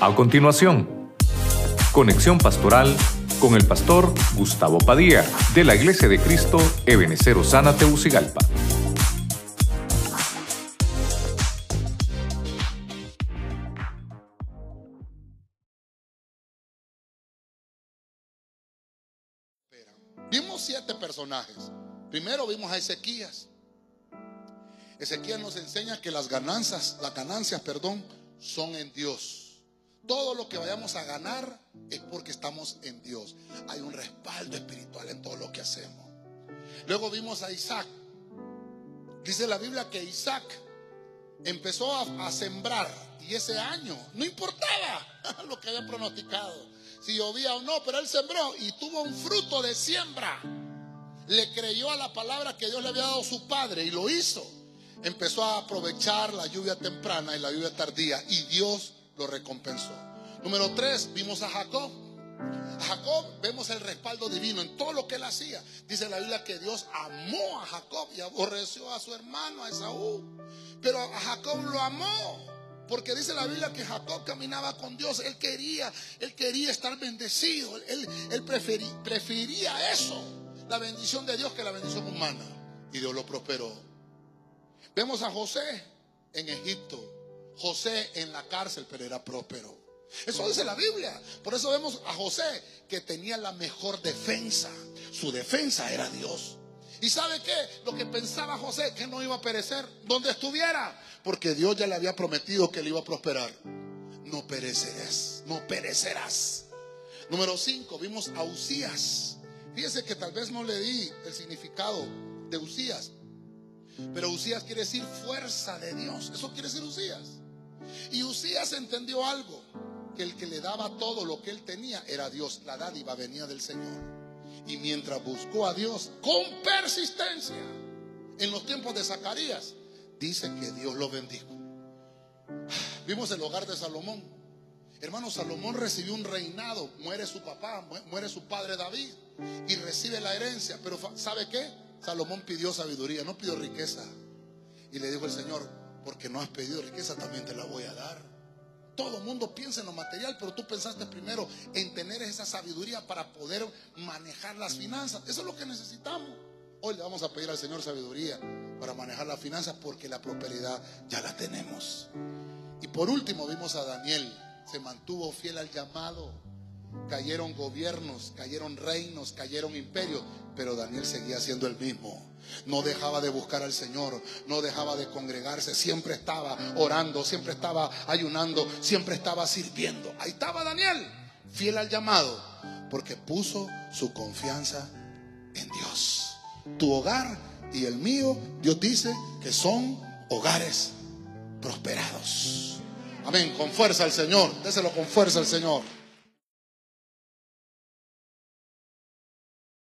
A continuación, conexión pastoral con el pastor Gustavo Padilla de la Iglesia de Cristo Ebenecer Osana Teucigalpa. Vimos siete personajes. Primero vimos a Ezequías. Ezequías nos enseña que las ganancias, las ganancias, perdón, son en Dios. Todo lo que vayamos a ganar es porque estamos en Dios. Hay un respaldo espiritual en todo lo que hacemos. Luego vimos a Isaac. Dice la Biblia que Isaac empezó a, sembrar y ese año no importaba lo que había pronosticado, si llovía o no, pero él sembró y tuvo un fruto de siembra. Le creyó a la palabra que Dios le había dado a su padre y lo hizo. Empezó a aprovechar la lluvia temprana y la lluvia tardía y Dios lo recompensó. Número tres, vimos a Jacob. A Jacob vemos el respaldo divino en todo lo que él hacía. Dice la Biblia que Dios amó a Jacob y aborreció a su hermano, a Esaú. Pero a Jacob lo amó. Porque dice la Biblia que Jacob caminaba con Dios. Él quería, él quería estar bendecido. Él, él prefería, prefería eso, la bendición de Dios que la bendición humana. Y Dios lo prosperó. Vemos a José en Egipto. José en la cárcel, pero era próspero. Eso dice la Biblia. Por eso vemos a José que tenía la mejor defensa. Su defensa era Dios. ¿Y sabe qué? Lo que pensaba José, que no iba a perecer donde estuviera, porque Dios ya le había prometido que le iba a prosperar. No perecerás, no perecerás. Número 5, vimos a Usías. Fíjese que tal vez no le di el significado de Usías, pero Usías quiere decir fuerza de Dios. Eso quiere decir Usías. Y Usías entendió algo, que el que le daba todo lo que él tenía era Dios. La dádiva venía del Señor. Y mientras buscó a Dios con persistencia en los tiempos de Zacarías, dice que Dios lo bendijo. Vimos el hogar de Salomón. Hermano, Salomón recibió un reinado, muere su papá, muere su padre David y recibe la herencia. Pero ¿sabe qué? Salomón pidió sabiduría, no pidió riqueza. Y le dijo el Señor, porque no has pedido riqueza, también te la voy a dar. Todo el mundo piensa en lo material, pero tú pensaste primero en tener esa sabiduría para poder manejar las finanzas. Eso es lo que necesitamos. Hoy le vamos a pedir al Señor sabiduría para manejar las finanzas porque la prosperidad ya la tenemos. Y por último vimos a Daniel, se mantuvo fiel al llamado. Cayeron gobiernos, cayeron reinos, cayeron imperios, pero Daniel seguía siendo el mismo. No dejaba de buscar al Señor, no dejaba de congregarse, siempre estaba orando, siempre estaba ayunando, siempre estaba sirviendo. Ahí estaba Daniel, fiel al llamado, porque puso su confianza en Dios. Tu hogar y el mío, Dios dice que son hogares prosperados. Amén, con fuerza al Señor, déselo con fuerza al Señor.